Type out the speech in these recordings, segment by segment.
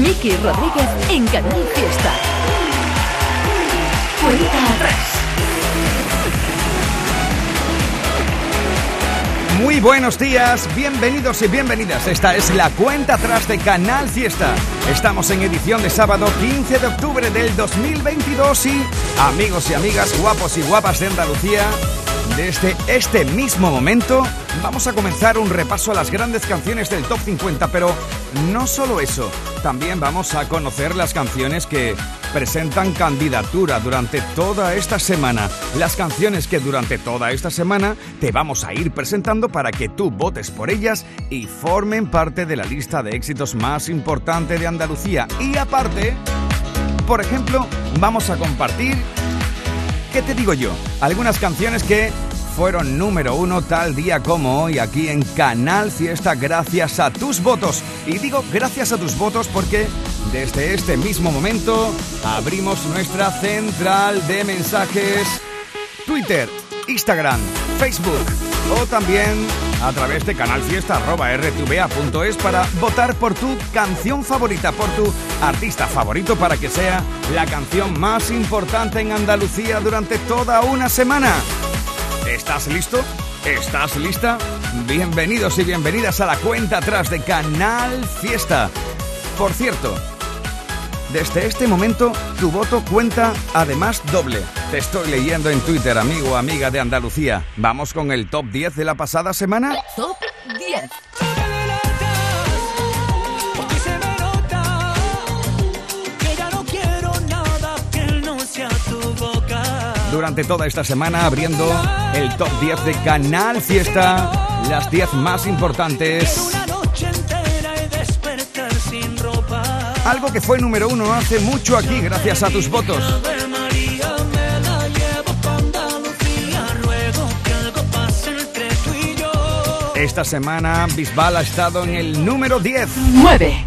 Miki Rodríguez en Canal Fiesta. Cuenta atrás. Muy buenos días, bienvenidos y bienvenidas. Esta es la cuenta atrás de Canal Fiesta. Estamos en edición de sábado 15 de octubre del 2022 y amigos y amigas guapos y guapas de Andalucía, desde este mismo momento vamos a comenzar un repaso a las grandes canciones del Top 50, pero no solo eso, también vamos a conocer las canciones que presentan candidatura durante toda esta semana. Las canciones que durante toda esta semana te vamos a ir presentando para que tú votes por ellas y formen parte de la lista de éxitos más importante de Andalucía. Y aparte, por ejemplo, vamos a compartir, ¿qué te digo yo? Algunas canciones que fueron número uno tal día como hoy aquí en Canal Fiesta gracias a tus votos. Y digo gracias a tus votos porque desde este mismo momento abrimos nuestra central de mensajes Twitter, Instagram, Facebook o también a través de canalfiesta.rtva.es para votar por tu canción favorita, por tu artista favorito para que sea la canción más importante en Andalucía durante toda una semana. ¿Estás listo? ¿Estás lista? Bienvenidos y bienvenidas a la cuenta atrás de Canal Fiesta. Por cierto, desde este momento tu voto cuenta además doble. Te estoy leyendo en Twitter, amigo o amiga de Andalucía. ¿Vamos con el top 10 de la pasada semana? Top 10. Durante toda esta semana abriendo el top 10 de Canal Fiesta, las 10 más importantes. Algo que fue número uno hace mucho aquí gracias a tus votos. Esta semana Bisbal ha estado en el número 10. 9.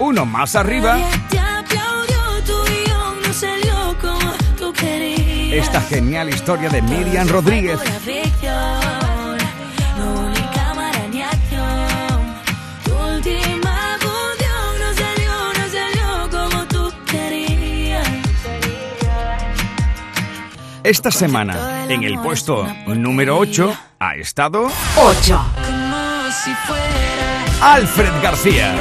Uno más arriba. Esta genial historia de Miriam Rodríguez. Esta semana, en el puesto número 8, ha estado 8. Alfred García.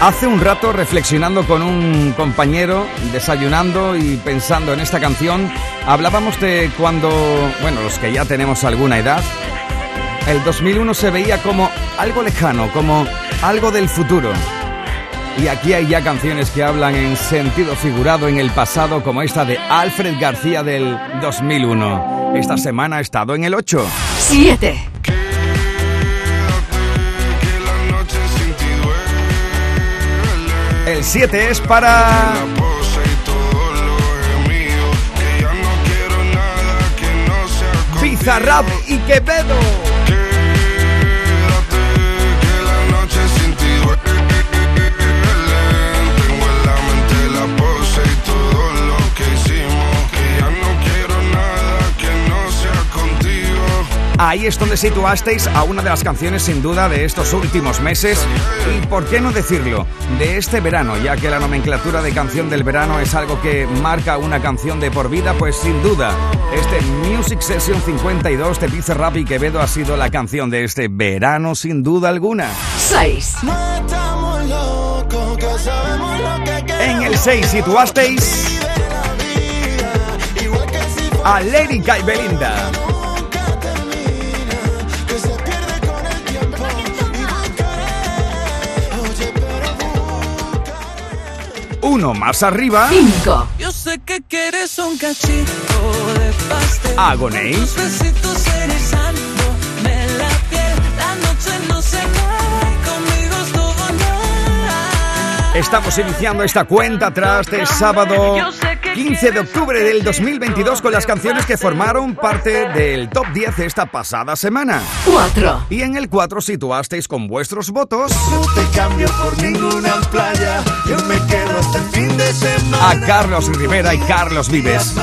Hace un rato reflexionando con un compañero, desayunando y pensando en esta canción, hablábamos de cuando, bueno, los que ya tenemos alguna edad, el 2001 se veía como algo lejano, como algo del futuro. Y aquí hay ya canciones que hablan en sentido figurado en el pasado, como esta de Alfred García del 2001. Esta semana ha estado en el 8. 7. El 7 es para... Bizarrap y Quevedo. Ahí es donde situasteis a una de las canciones sin duda de estos últimos meses y, por qué no decirlo, de este verano, ya que la nomenclatura de canción del verano es algo que marca una canción de por vida, pues sin duda, este Music Session 52 de Pizza Rap y Quevedo ha sido la canción de este verano sin duda alguna. 6. En el 6 situasteis a Lérica y Belinda. Uno más arriba. 5. Yo sé que quieres un cachito de pastel. Agoné. Tus besitos erizándome la piel. La noche no se cae, conmigo es todo Estamos iniciando esta cuenta atrás de sábado. Yo sé 15 de octubre del 2022 con las canciones que formaron parte del top 10 de esta pasada semana. 4. Y en el 4 situasteis con vuestros votos No te cambio por ninguna playa. Yo me quedo hasta el fin de semana. a Carlos Rivera y Carlos Vives.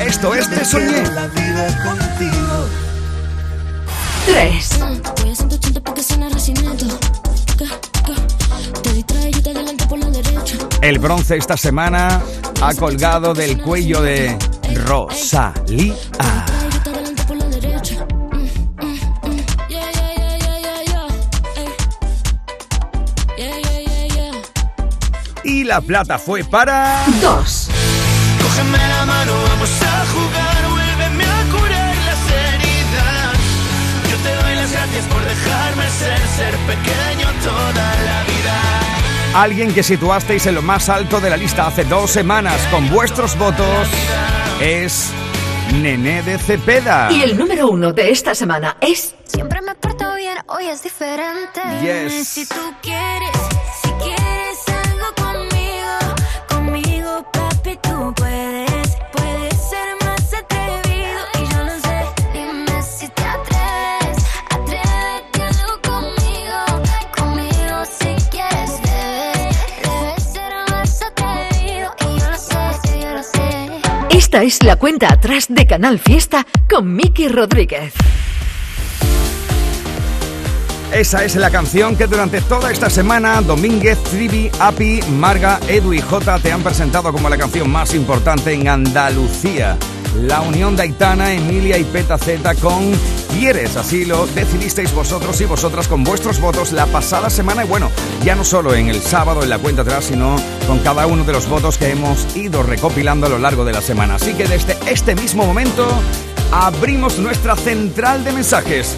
Esto es Te Soñé. La vida contigo. 3. Voy a 180 porque suena recinito. Ca, ca. Te distrae y te adelanto por la derecha. El bronce esta semana ha colgado del cuello de Rosalía. Y la plata fue para... 2. Cógeme la mano, vamos a jugar. Vuélveme a curar las heridas. Yo te doy las gracias por dejarme ser, ser pequeño toda la vida. Alguien que situasteis en lo más alto de la lista hace dos semanas con vuestros votos es Nené de Cepeda. Y el número 1 de esta semana es Siempre me porto bien, hoy es diferente. Yes. Si tú quieres, si quieres algo conmigo, conmigo, papi, tú puedes, Esta es la cuenta atrás de Canal Fiesta con Miki Rodríguez. Esa es la canción que durante toda esta semana Domínguez, Trivi, Api, Marga, Edu y Jota te han presentado como la canción más importante en Andalucía. La unión de Emilia y Peta Z con Quieres, así lo decidisteis vosotros y vosotras con vuestros votos la pasada semana y bueno, ya no solo en el sábado en la cuenta atrás, sino con cada uno de los votos que hemos ido recopilando a lo largo de la semana. Así que desde este mismo momento abrimos nuestra central de mensajes.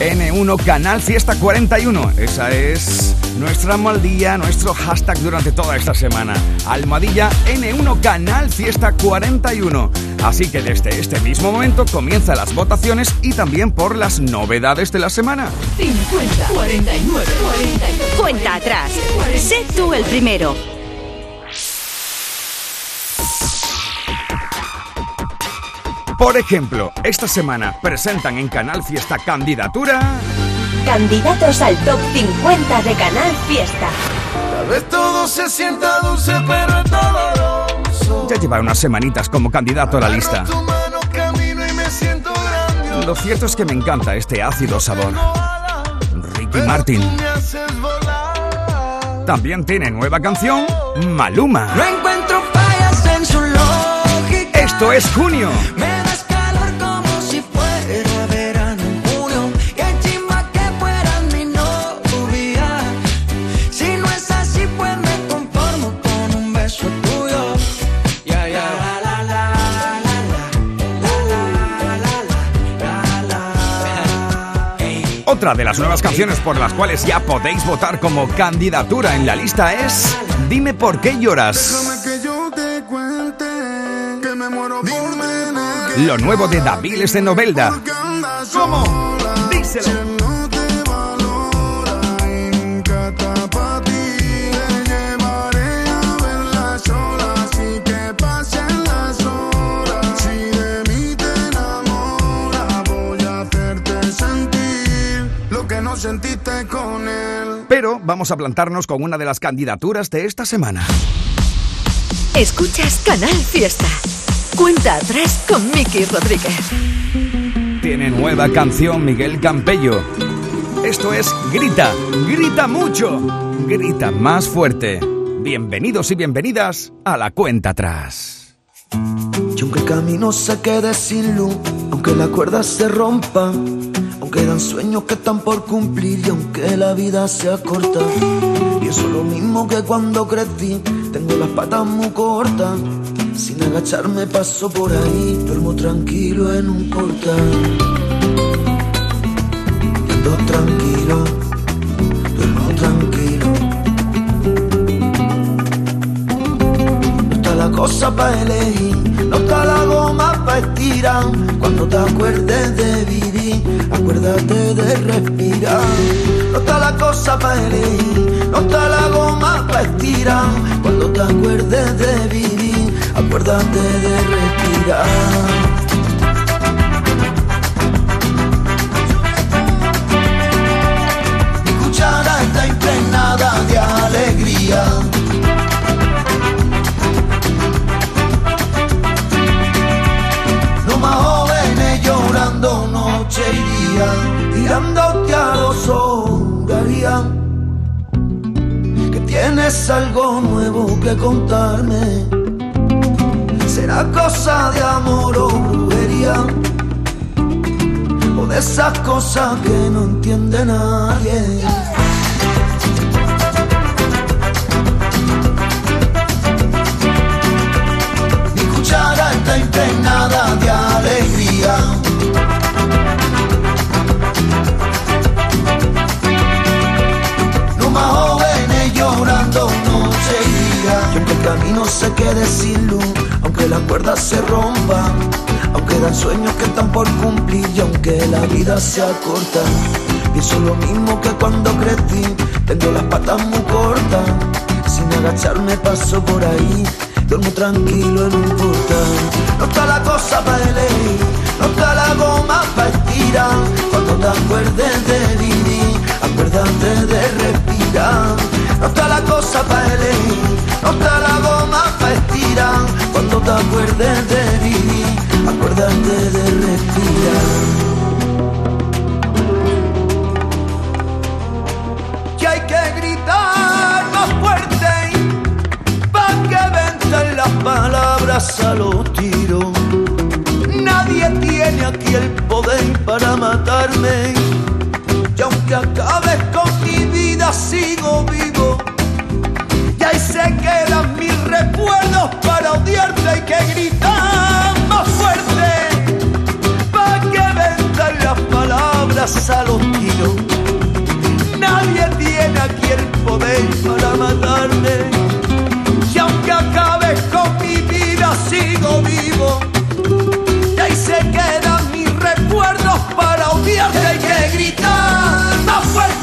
N1 Canal Fiesta 41. Esa es nuestra almohadilla, nuestro hashtag durante toda esta semana. Almohadilla N1 Canal Fiesta 41. Así que desde este mismo momento comienzan las votaciones y también por las novedades de la semana. 50, 49, 49. Cuenta atrás. Sé tú el primero. Por ejemplo, esta semana presentan en Canal Fiesta candidatura. Candidatos al top 50 de Canal Fiesta. Tal vez todo se sienta dulce, pero es doloroso. Ya lleva unas semanitas como candidato a la lista. Lo cierto es que me encanta este ácido sabor. Ricky Martin. También tiene nueva canción, Maluma. No encuentro fallas en su lógica. Esto es junio. Otra de las nuevas canciones por las cuales ya podéis votar como candidatura en la lista es Dime por qué lloras. Déjame que yo te cuente que me muero por tenerte. Lo nuevo de Daviles de Novelda. ¿Cómo? Díselo. Vamos a plantarnos con una de las candidaturas de esta semana. Escuchas Canal Fiesta. Cuenta atrás con Miki Rodríguez. Tiene nueva canción Miguel Campello. Esto es Grita, grita mucho, grita más fuerte. Bienvenidos y bienvenidas a la cuenta atrás. Y aunque el camino se quede sin luz, aunque la cuerda se rompa, aunque dan sueños que están por cumplir y aunque la vida sea corta, pienso lo mismo que cuando crecí, tengo las patas muy cortas, sin agacharme paso por ahí, duermo tranquilo en un portal. Ando tranquilo, No está la cosa para elegir, no está la goma para estirar. Cuando te acuerdes de vivir, acuérdate de respirar. no está la cosa para elegir, no está la goma para estirar. Cuando te acuerdes de vivir, acuérdate de respirar. Mi cuchara está impregnada de alegría. Tienes algo nuevo que contarme. Será cosa de amor o brujería. O de esas cosas que no entiende nadie. Mi cuchara está impregnada de alegría. Los más camino se quede sin luz, aunque las cuerdas se rompan, aunque dan sueños que están por cumplir y aunque la vida sea corta. Pienso lo mismo que cuando crecí, tengo las patas muy cortas. Sin agacharme paso por ahí, duermo tranquilo en un portal. No está la cosa para elegir, no está la goma para estirar. Cuando te acuerdes de vivir, acuérdate de respirar. No está la cosa para elegir, no la goma para estirar. Cuando te acuerdes de vivir, acuérdate de respirar. que hay que gritar más fuerte para que vengan las palabras a los tiros. Nadie tiene aquí el poder para matarme. Y aunque acabes con mi vida, sigo vivo. Y se quedan mis recuerdos para odiarte. Hay que gritar más fuerte para que vengan las palabras a los tiros. Nadie tiene aquí el poder para matarme. Y aunque acabe con mi vida, sigo vivo. Y ahí se quedan mis recuerdos para odiarte. Hay que gritar más fuerte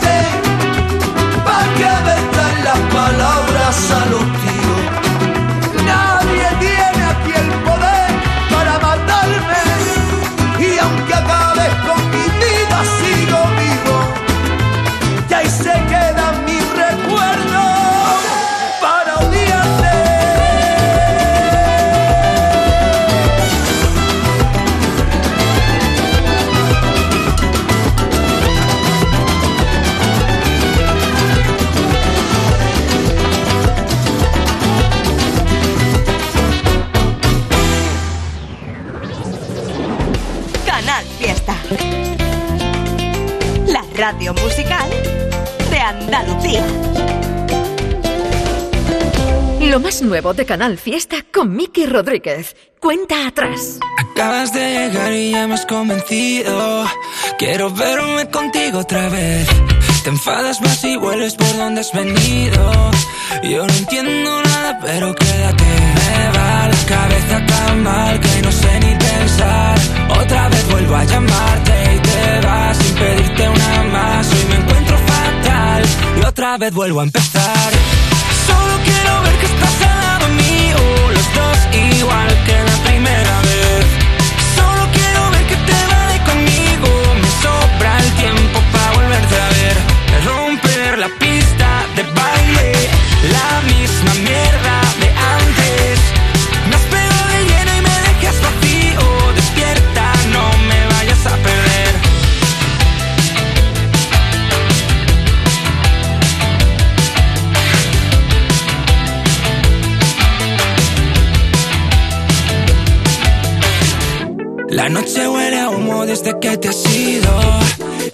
radio musical de Andalucía. Lo más nuevo de Canal Fiesta con Miki Rodríguez. Cuenta atrás. Acabas de llegar y ya me has convencido. Quiero verme contigo otra vez. Te enfadas más y vuelves por donde has venido. Yo no entiendo nada, pero quédate. Me va la cabeza tan mal que no sé ni pensar. Otra vez vuelvo a llamarte pedirte una más. Hoy me encuentro fatal y otra vez vuelvo a empezar. Solo quiero ver que estás al lado mío, los dos igual que la primera vez. Solo quiero ver que te vale conmigo, me sobra el tiempo para volverte a ver. Romper la pista de baile, la misma mierda La noche huele a humo desde que te has ido.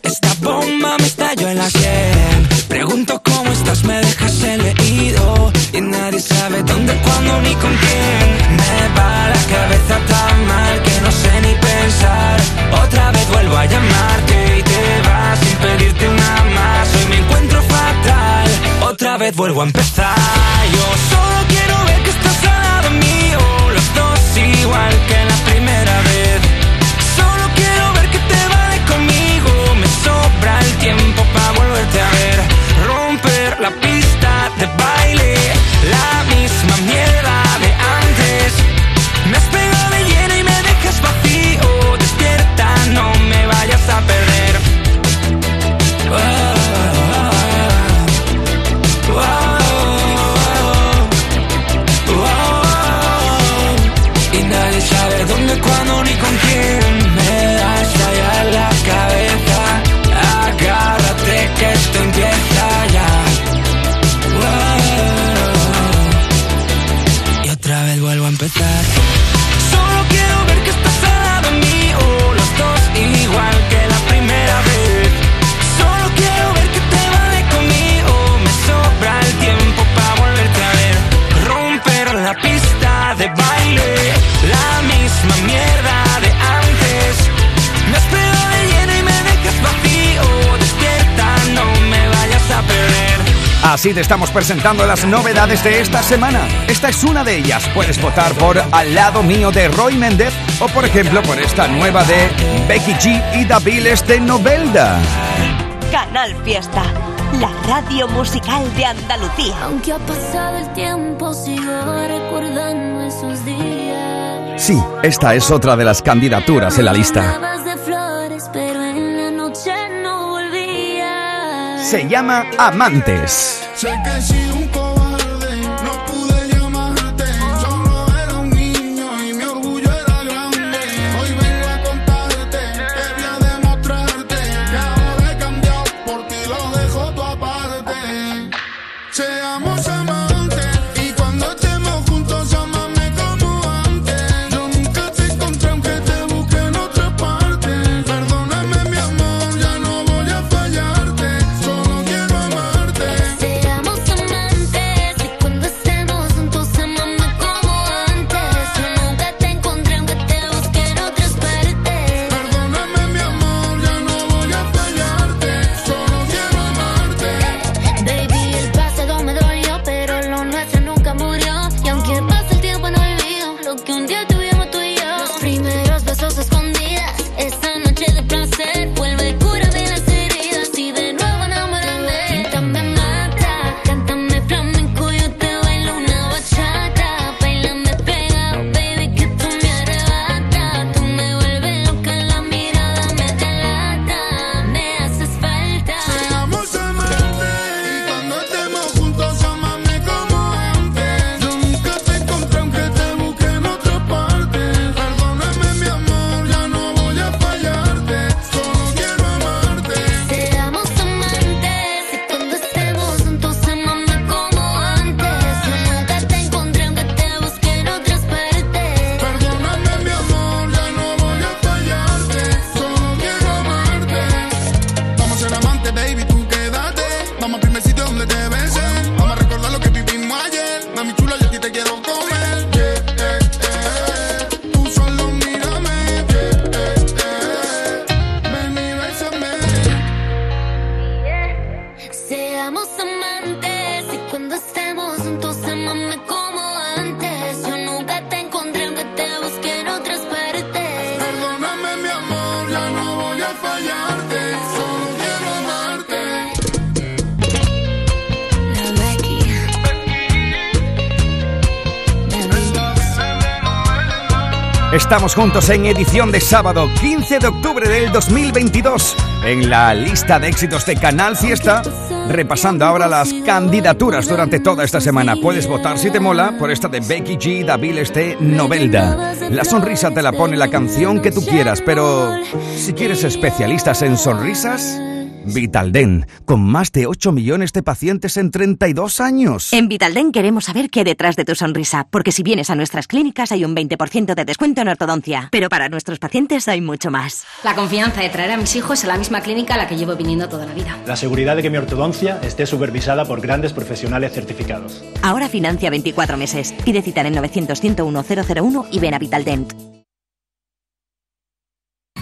Esta bomba me estalló en la sien. Pregunto cómo estás, me dejas el leído. Y nadie sabe dónde, cuándo ni con quién. Me va la cabeza tan mal que no sé ni pensar. Otra vez vuelvo a llamarte y te vas sin pedirte una más. Hoy me encuentro fatal. Otra vez vuelvo a empezar. Yo solo Así te estamos presentando las novedades de esta semana. Esta es una de ellas. Puedes votar por Al lado mío de Roy Méndez o por ejemplo por esta nueva de Becky G y Daviles de Novelda. Canal Fiesta, la radio musical de Andalucía. Aunque ha pasado el tiempo, sigo recordando esos días. Sí, esta es otra de las candidaturas en la lista. Se llama Amantes. Seamos amantes Estamos juntos en edición de sábado 15 de octubre del 2022 en la lista de éxitos de Canal Fiesta, repasando ahora las candidaturas durante toda esta semana. Puedes votar si te mola por esta de Becky G, Daviles de Novelda. La sonrisa te la pone la canción que tú quieras, pero si quieres especialistas en sonrisas, Vitalden, con más de 8 millones de pacientes en 32 años. En Vitalden queremos saber qué hay detrás de tu sonrisa, porque si vienes a nuestras clínicas hay un 20% de descuento en ortodoncia, pero para nuestros pacientes hay mucho más. La confianza de traer a mis hijos a la misma clínica a la que llevo viniendo toda la vida. La seguridad de que mi ortodoncia esté supervisada por grandes profesionales certificados. Ahora financia 24 meses. Pide cita en el 900 101 001 y ven a Vitaldent.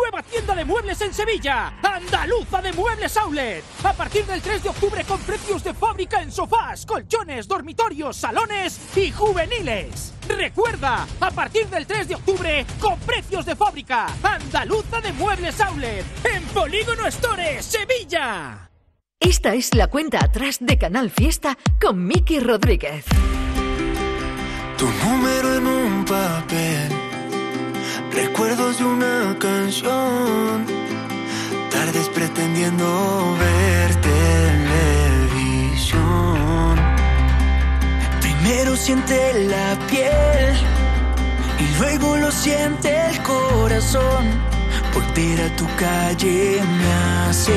nueva tienda de muebles en Sevilla, Andaluza de Muebles Outlet. A partir del 3 de octubre con precios de fábrica en sofás, colchones, dormitorios, salones y juveniles. Recuerda, a partir del 3 de octubre con precios de fábrica, Andaluza de Muebles Outlet en Polígono Store, Sevilla. Esta es la cuenta atrás de Canal Fiesta con Miki Rodríguez. Tu número en un papel Recuerdos de una canción, tardes pretendiendo ver televisión. Primero siente la piel y luego lo siente el corazón. Volver a tu calle me hace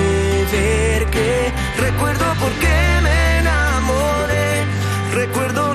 ver que recuerdo por qué me enamoré. Recuerdo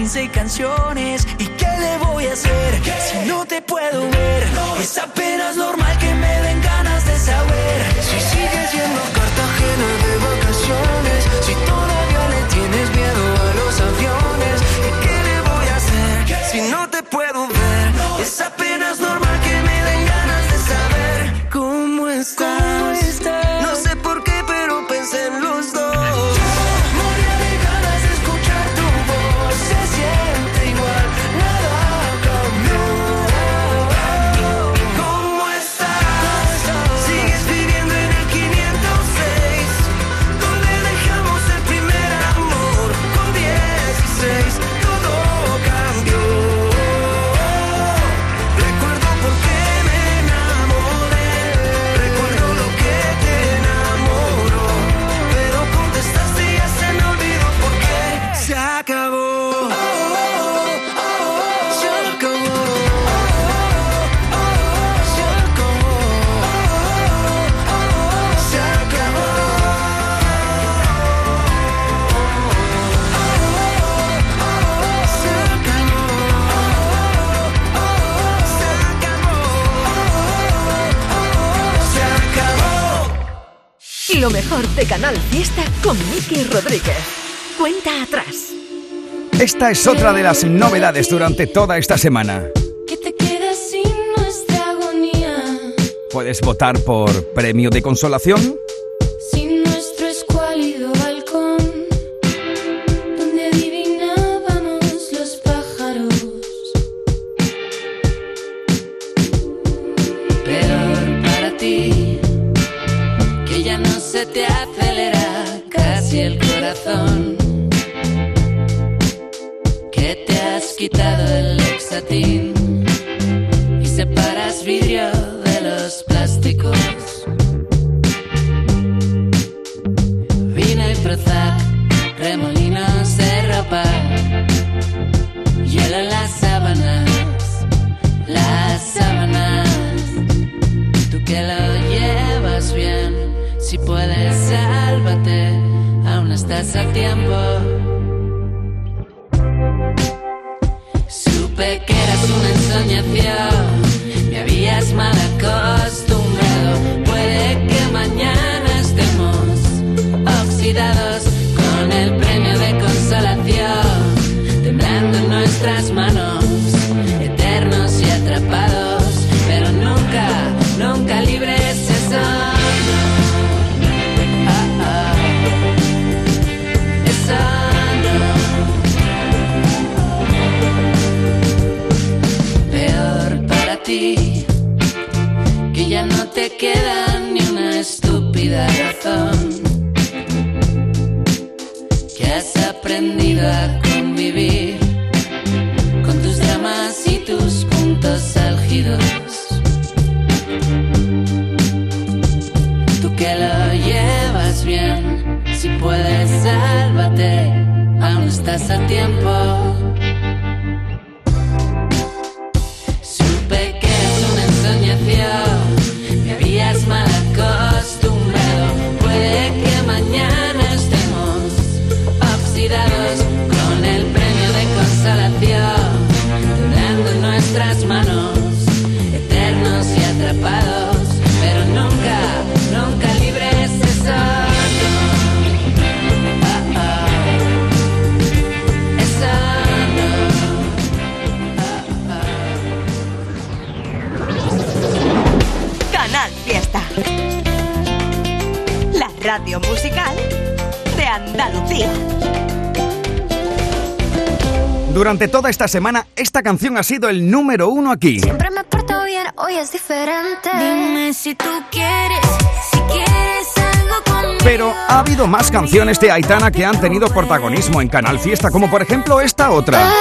15 canciones y Lo mejor de Canal Fiesta con Miki Rodríguez. Cuenta atrás. Esta es otra de las novedades durante toda esta semana. ¿Qué te quedas sin nuestra agonía? Puedes votar por premio de consolación Esta semana, esta canción ha sido el número uno aquí. Siempre me porto bien, hoy es diferente. Dime si tú quieres, si quieres algo conmigo. Pero ha habido más canciones de Aitana que han tenido protagonismo en Canal Fiesta, como por ejemplo esta otra.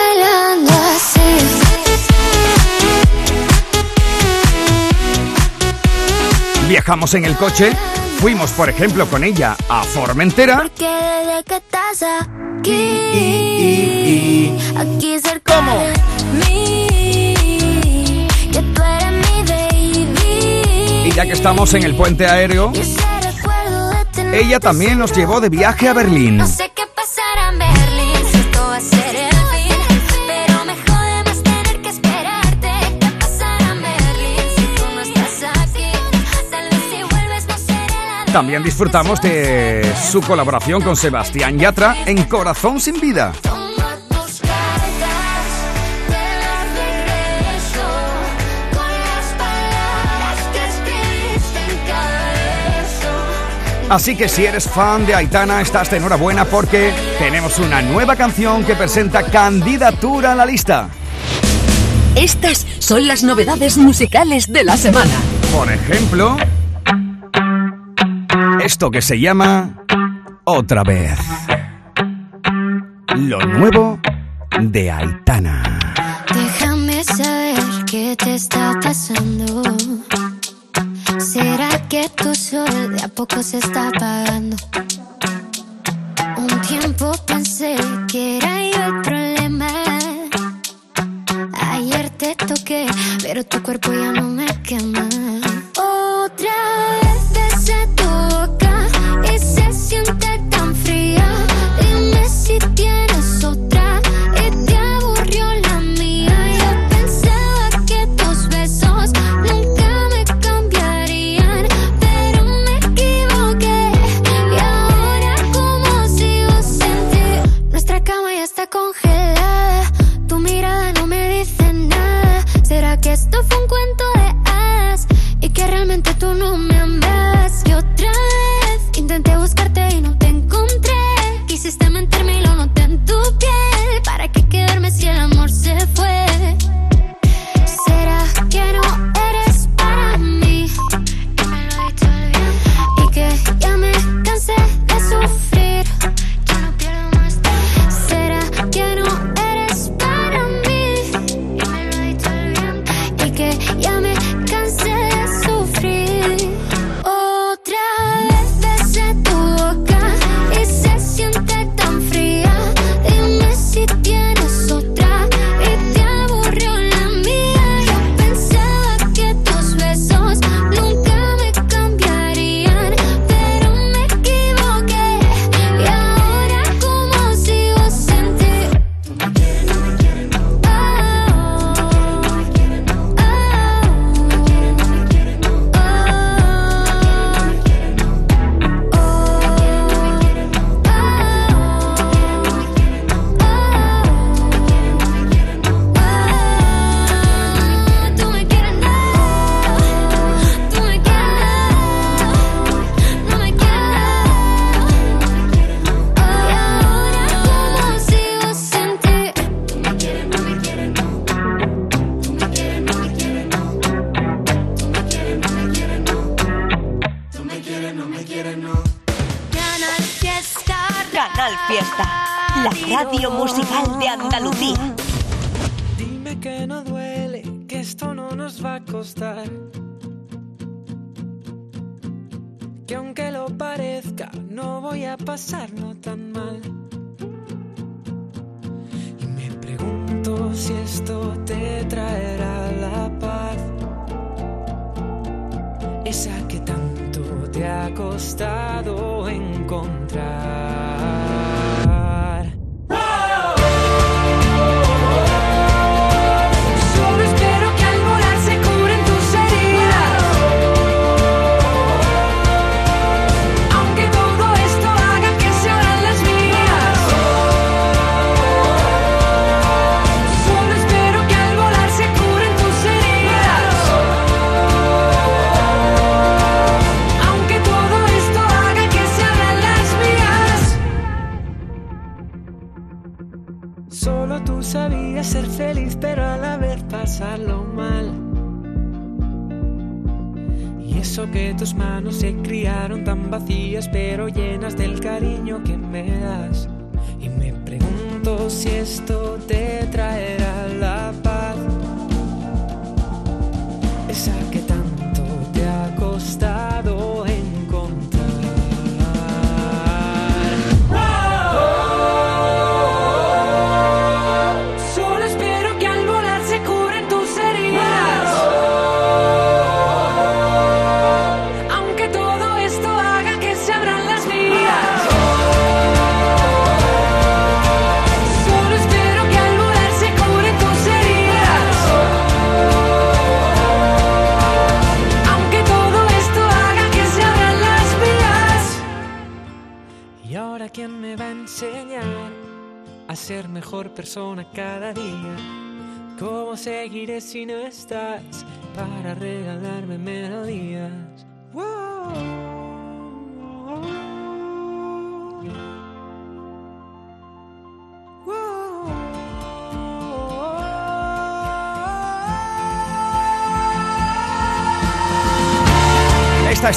Viajamos en el coche, fuimos por ejemplo con ella a Formentera. Que desde que estás aquí, aquí cerca Y ya que estamos en el puente aéreo, ella también nos llevó de viaje a Berlín. También disfrutamos de su colaboración con Sebastián Yatra en Corazón sin vida. Así que si eres fan de Aitana, estás de enhorabuena porque tenemos una nueva canción que presenta candidatura a la lista. Estas son las novedades musicales de la semana. Por ejemplo, esto que se llama Otra vez. Lo nuevo de Aitana. Déjame saber qué te está pasando. ¿Será que tu sol de a poco se está apagando? Un tiempo pensé que era yo el problema. Ayer te toqué, pero tu cuerpo ya no me quema.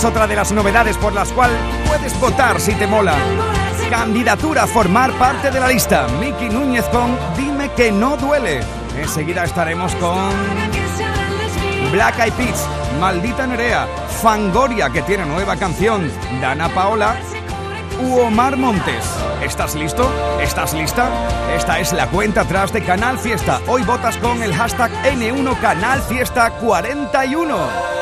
Otra de las novedades por las cuales puedes votar si te mola. Candidatura a formar parte de la lista. Miki Núñez con Dime que no duele. Enseguida estaremos con Black Eyed Peas, Maldita Nerea, Fangoria que tiene nueva canción, Dana Paola u Omar Montes. ¿Estás listo? ¿Estás lista? Esta es la cuenta atrás de Canal Fiesta. Hoy votas con el hashtag N1 Canal Fiesta 41.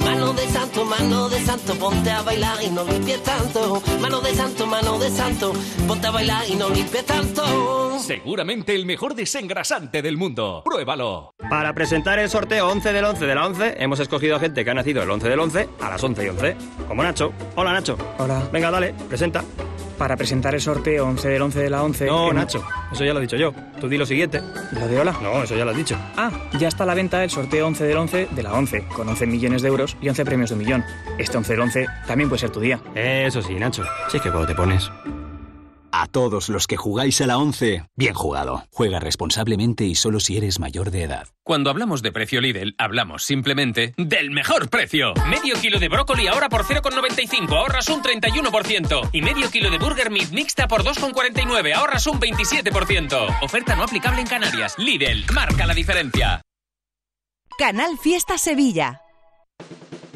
mano de santo, mano de santo, ponte a bailar y no limpies tanto, mano de santo, mano de santo, ponte a bailar y no limpies tanto. Seguramente el mejor desengrasante del mundo. Pruébalo. Para presentar el sorteo 11 del 11 de la 11, hemos escogido a gente que ha nacido el 11 del 11 a las 11 y 11. Como Nacho. Hola, Nacho. Hola. Venga, dale, presenta. Para presentar el sorteo 11 del 11 de la 11... No, Nacho, eso ya lo he dicho yo. Tú di lo siguiente. ¿Lo de hola? No, eso ya lo has dicho. Ah, ya está a la venta el sorteo 11 del 11 de la 11, con 11 millones de euros y 11 premios de un millón. Este 11 del 11 también puede ser tu día. Eso sí, Nacho. Sí es que cuando te pones... A todos los que jugáis a la 11, bien jugado. Juega responsablemente y solo si eres mayor de edad. Cuando hablamos de precio Lidl, hablamos simplemente del mejor precio. Medio kilo de brócoli ahora por 0,95, ahorras un 31%. Y medio kilo de burger meat mixta por 2,49, ahorras un 27%. Oferta no aplicable en Canarias. Lidl, marca la diferencia. Canal Fiesta Sevilla.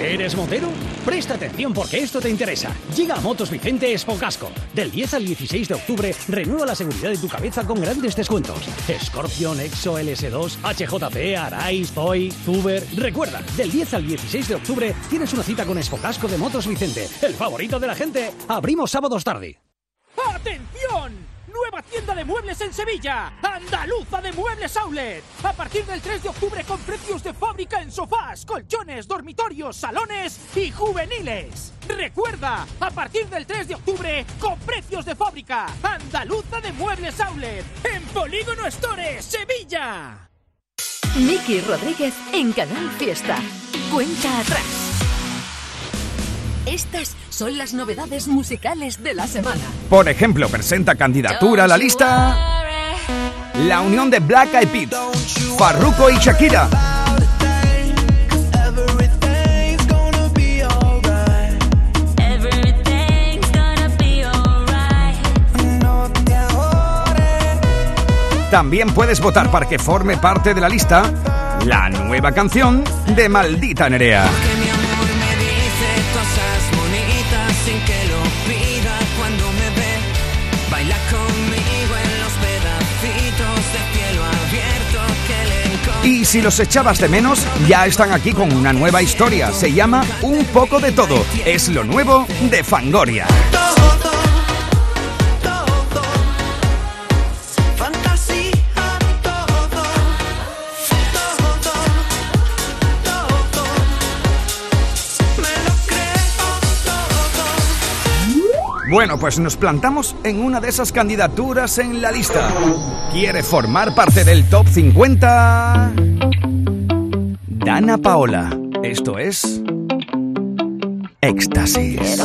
¿Eres motero? Presta atención porque esto te interesa. Llega a Motos Vicente Expo Casco. Del 10 al 16 de octubre, renueva la seguridad de tu cabeza con grandes descuentos. Scorpion, Exo, LS2, HJP, Arais, Toy, Zuber. Recuerda, del 10 al 16 de octubre tienes una cita con Expo Casco de Motos Vicente, el favorito de la gente. Abrimos sábados tarde. ¡Atención! nueva tienda de muebles en Sevilla, Andaluza de Muebles Outlet. A partir del 3 de octubre con precios de fábrica en sofás, colchones, dormitorios, salones y juveniles. Recuerda, a partir del 3 de octubre con precios de fábrica, Andaluza de Muebles Outlet, en Polígono Store, Sevilla. Miki Rodríguez en Canal Fiesta. Cuenta atrás. Estas son las novedades musicales de la semana. Por ejemplo, presenta candidatura a la lista la unión de Black Eyed Peas, Farruko y Shakira. También puedes votar para que forme parte de la lista la nueva canción de Maldita Nerea. Si los echabas de menos, ya están aquí con una nueva historia. Se llama Un poco de todo. Es lo nuevo de Fangoria. Bueno, pues nos plantamos en una de esas candidaturas en la lista. ¿Quiere formar parte del top 50? Dana Paola, esto es Éxtasis.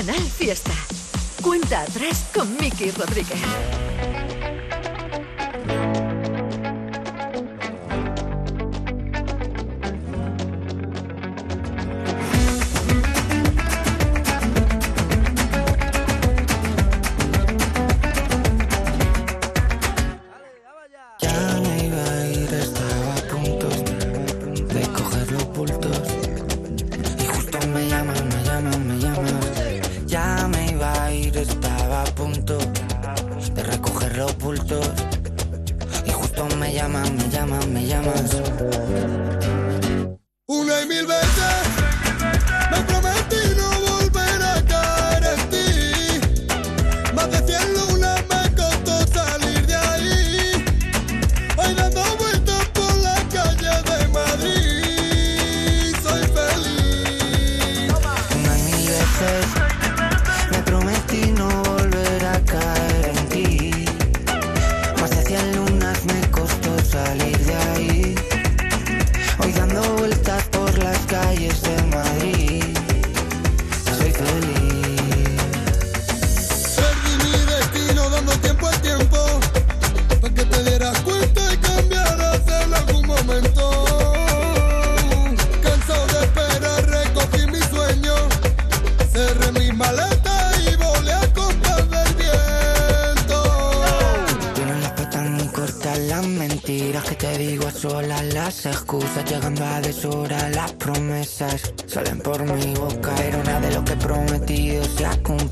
Canal Fiesta. Cuenta atrás con Miki Rodríguez.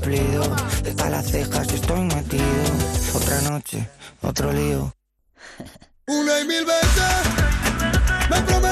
cumplido. Deja las cejas, estoy metido. Otra noche, otro lío. Una y mil veces me.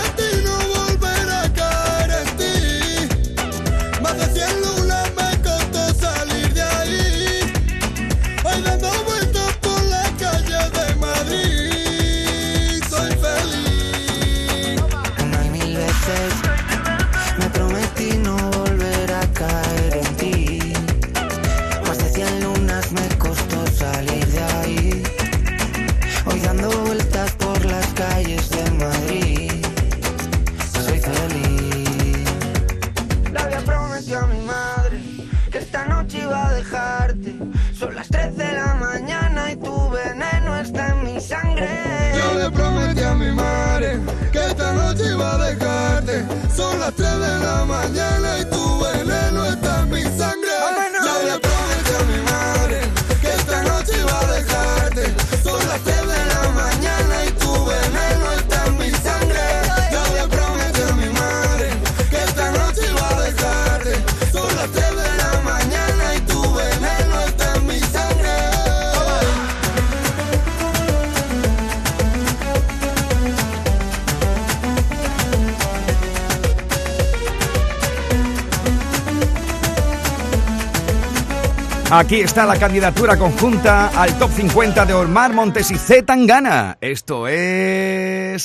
Aquí está la candidatura conjunta al top 50 de Ormar Montes y Z Tangana. Esto es.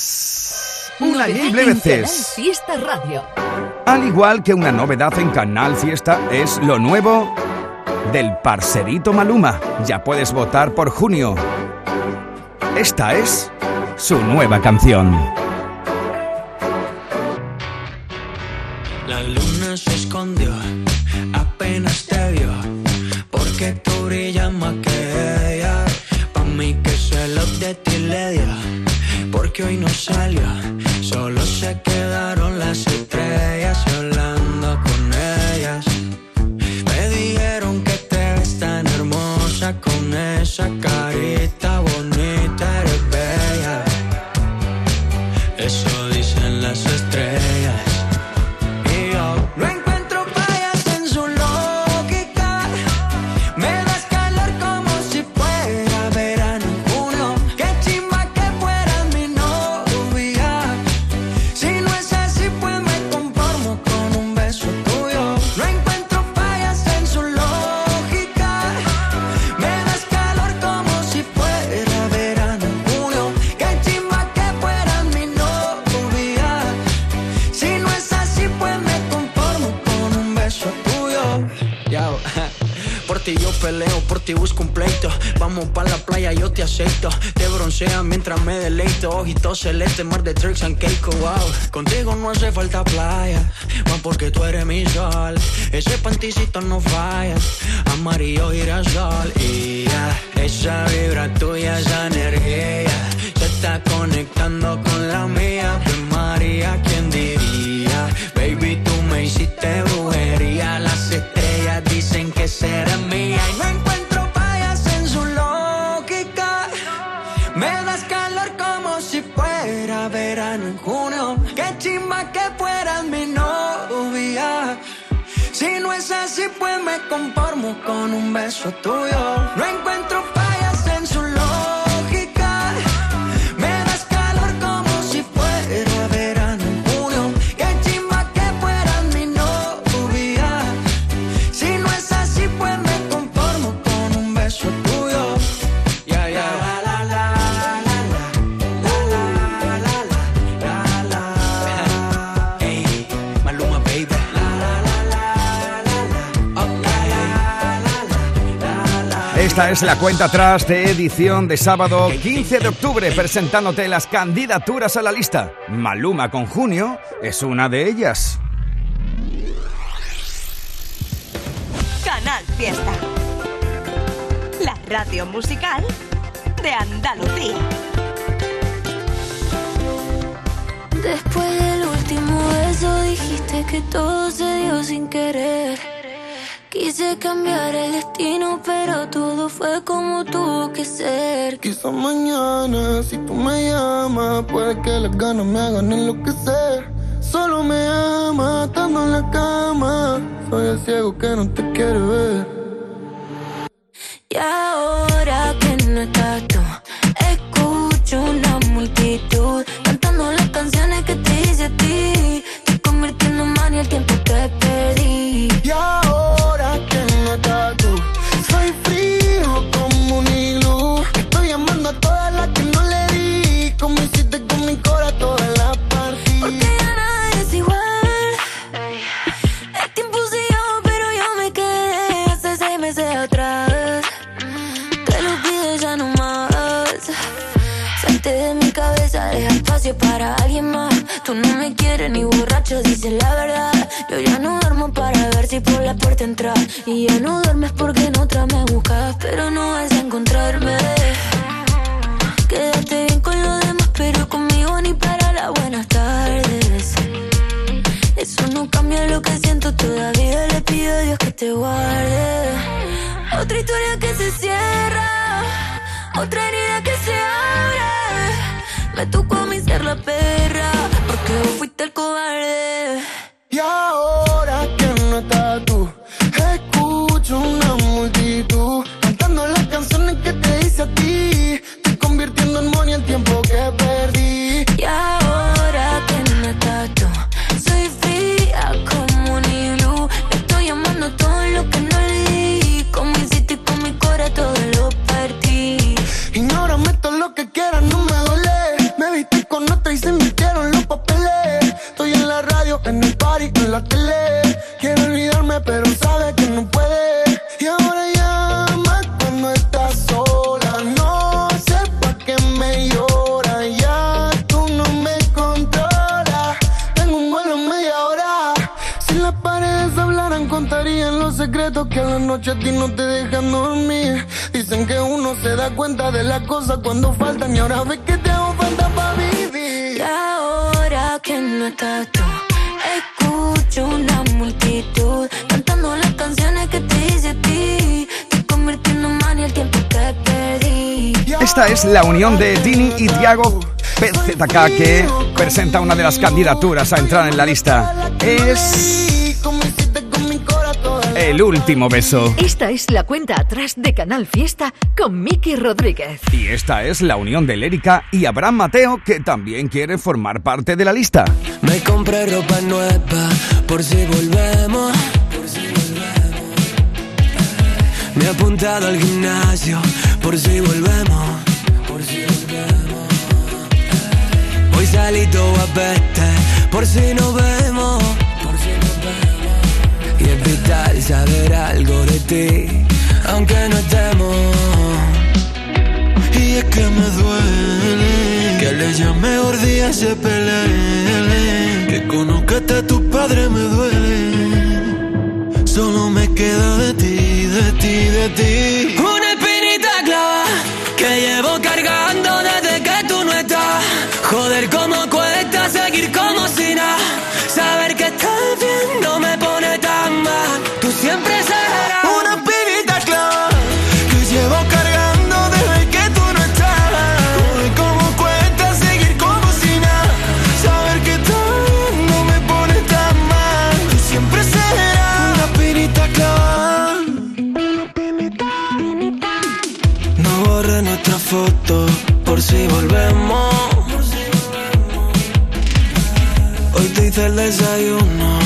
Una y veces. Fiesta Radio. Al igual que una novedad en Canal Fiesta es lo nuevo del parcerito Maluma. Ya puedes votar por junio. Esta es su nueva canción. La luna se escondió porque hoy no salió, solo se quedaron las celeste, mar de tricks and cake, wow. Contigo no hace falta playa, más porque tú eres mi sol. Ese panticito no falla, amarillo girasol. Y ya, esa vibra tuya, esa energía, se está conectando con la mía. Pues María, ¿quién diría? Baby, tú me hiciste así, pues me conformo con un beso tuyo. No encuentro Esta es la cuenta atrás de edición de sábado 15 de octubre presentándote las candidaturas a la lista. Maluma con Junio es una de ellas. Canal Fiesta. La radio musical de Andalucía. Después del último beso dijiste que todo se dio sin querer. Quise cambiar el destino, pero todo fue como tuvo que ser. Quizá mañana, si tú me llamas, puede que las ganas me hagan enloquecer. Solo me ama estando en la cama. Soy el ciego que no te quiere ver. Y ahora que no estás tú, escucho una multitud cantando las canciones que te hice a ti. Estoy convirtiendo en mania el tiempo deja espacio para alguien más. Tú no me quieres ni borracho, dices la verdad. Yo ya no duermo para ver si por la puerta entras. Y ya no duermes porque en otra me buscas, pero no vas a encontrarme. Quédate bien con lo demás, pero conmigo ni para las buenas tardes. Eso no cambia lo que siento, todavía le pido a Dios que te guarde. Otra historia que se cierra, otra herida que se. A mí ser la perra, porque vos fuiste el cobarde. Y ahora cuenta de las cosas cuando faltan y ahora ves que te hago falta para vivir. Y ahora que no estás tú, escucho una multitud cantando las canciones que te hice a ti. Estoy convirtiendo en mania el tiempo que perdí. Esta es la unión de Dini y Tiago PZK que presenta una de las candidaturas a entrar en la lista. Es el último beso. Esta es la cuenta atrás de Canal Fiesta con Miki Rodríguez. Y esta es la unión de Lérica y Abraham Mateo que también quiere formar parte de la lista. Me compré ropa nueva por si volvemos. Me he apuntado al gimnasio por si volvemos. Por si volvemos. Hoy por si nos vemos. Por si nos vemos. Y es vital saber algo de ti aunque no estemos. Y es que me duele que le llame gordía y se pelee. Que conozcaste a tu padre me duele. Solo me queda de ti, de ti, de ti. Una espinita clava que llevo cargando desde que tú no estás. Joder, cómo si volvemos. Hoy te hice el desayuno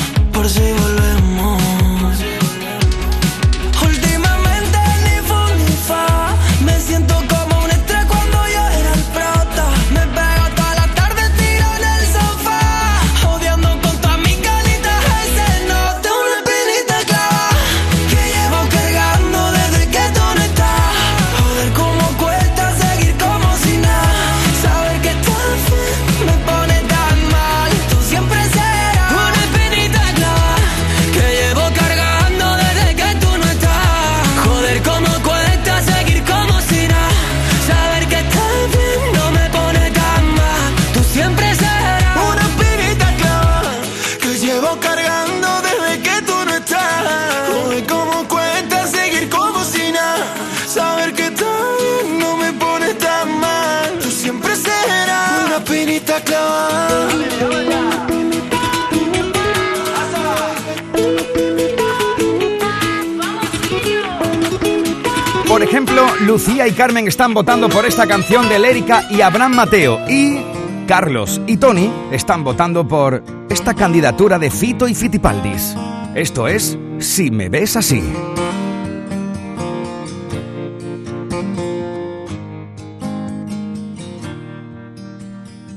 Lucía y Carmen están votando por esta canción de Lérica y Abraham Mateo. Y Carlos y Tony están votando por esta candidatura de Fito y Fitipaldis. Esto es Si me ves así.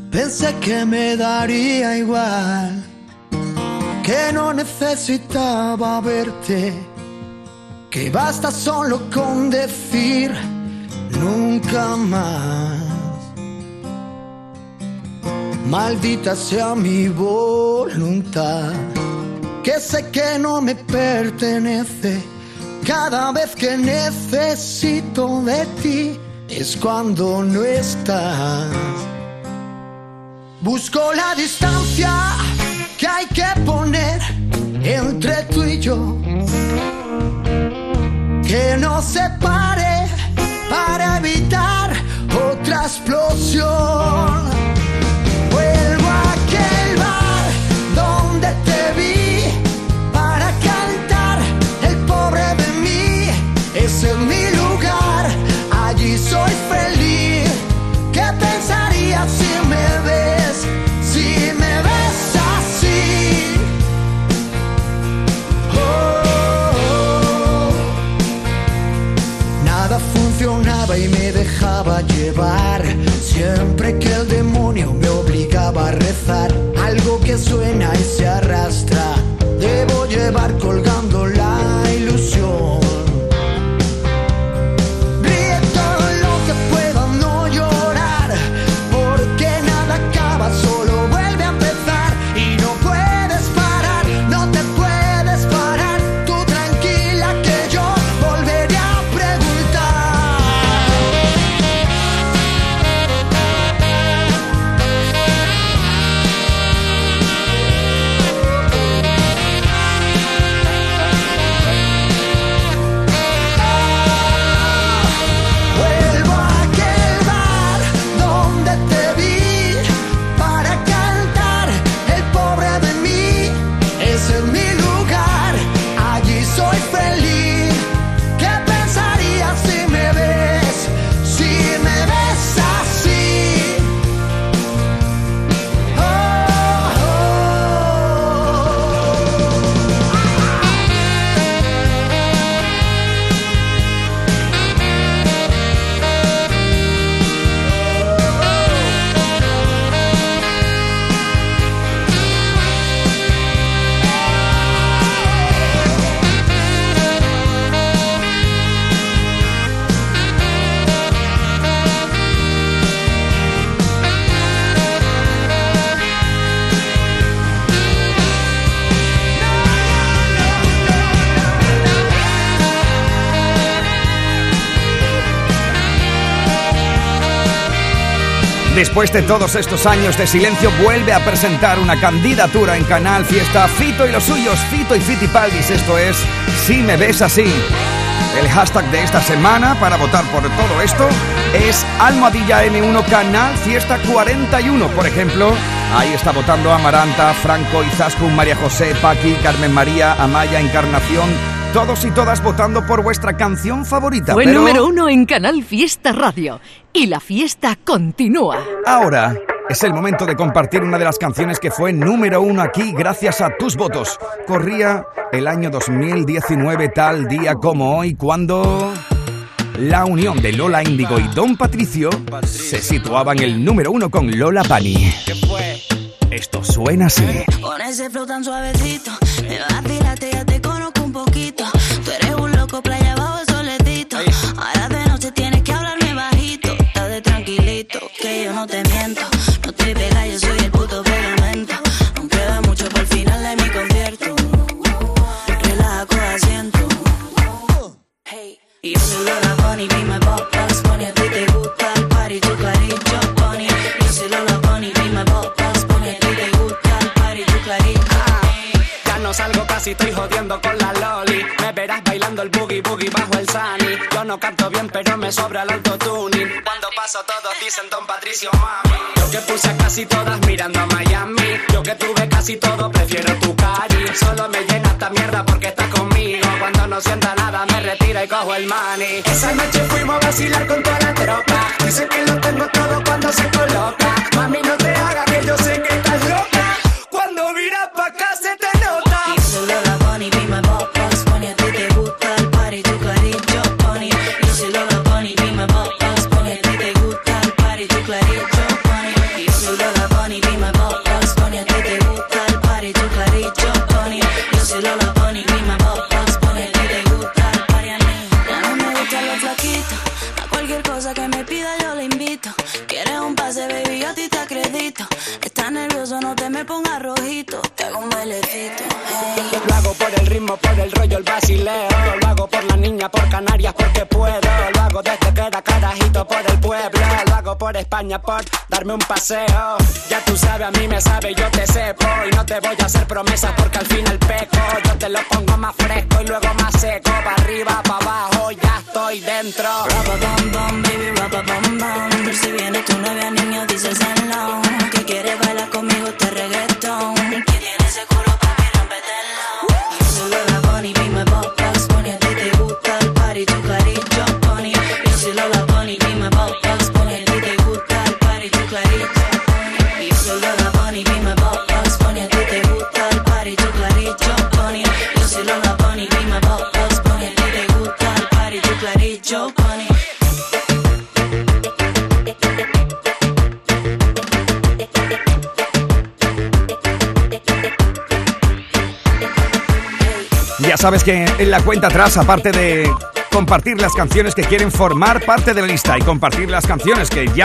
Pensé que me daría igual, que no necesitaba verte, que basta solo con decir nunca más. Maldita sea mi voluntad, que sé que no me pertenece. Cada vez que necesito de ti es cuando no estás. Busco la distancia que hay que poner entre tú y yo. Que nos separe para evitar otra explosión. Después de todos estos años de silencio, vuelve a presentar una candidatura en Canal Fiesta. Fito y los suyos, Fito y Fitipaldis. Esto es Si me ves así. El hashtag de esta semana para votar por todo esto es Almohadilla N1 Canal Fiesta 41. Por ejemplo, ahí está votando Amaranta, Franco, Izaskun, María José, Paqui, Carmen María, Amaya, Encarnación. Todos y todas votando por vuestra canción favorita. Fue pero número uno en Canal Fiesta Radio. Y la fiesta continúa. Ahora es el momento de compartir una de las canciones que fue número uno aquí gracias a tus votos. Corría el año 2019 tal día como hoy cuando la unión de Lola Índigo y Don Patricio se situaba en el número uno con Lola Bunny. Esto suena así. Con ese flow tan suavecito, me vacilaste, ya te conozco un poquito. Tú eres un loco, playa abajo soletito. Ahora de noche tienes que hablarme bajito. Estás de tranquilito, que yo no te miento. No estoy pega, yo soy el puto pegamento. Aún queda mucho para el final de mi concierto. Relaja, coge asiento. Y yo soy Lola Bunny, be my boss Bunny, a ti te gusta el party, tu carito, Bunny. Yo soy Lola Bunny, be my boss Bunny, a ti te gusta el party, tu carito. Ya no salgo casi, estoy jodiendo con la no canto bien, pero me sobra el autotuning. Cuando paso todos dicen Don Patricio, mami. Yo que puse a casi todas mirando a Miami. Yo que tuve casi todo, prefiero tu cari. Solo me llena esta mierda porque estás conmigo. Cuando no sienta nada, me retiro y cojo el money. Esa noche fuimos a vacilar con toda la tropa. Dice que lo tengo todo cuando se coloca. Mami, no te hagas que yo sé que estás España, por darme un paseo. Ya tú sabes, a mí me sabe, yo te sepo. Y no te voy a hacer promesas porque al final peco. Yo te lo pongo más fresco y luego más seco. Pa' arriba, pa' abajo, ya estoy dentro. Rapa bam bam, baby, bam bam. Por si viene tu novia, niño, dices hello. Que quiere bailar conmigo este reggaetón. Que tiene ese culo, papi, rompetelo. Lola Bunny, be my boss Bunny, a ti te gusta el party, tu Ya sabes que en la cuenta atrás, aparte de compartir las canciones que quieren formar parte de la lista y compartir las canciones que ya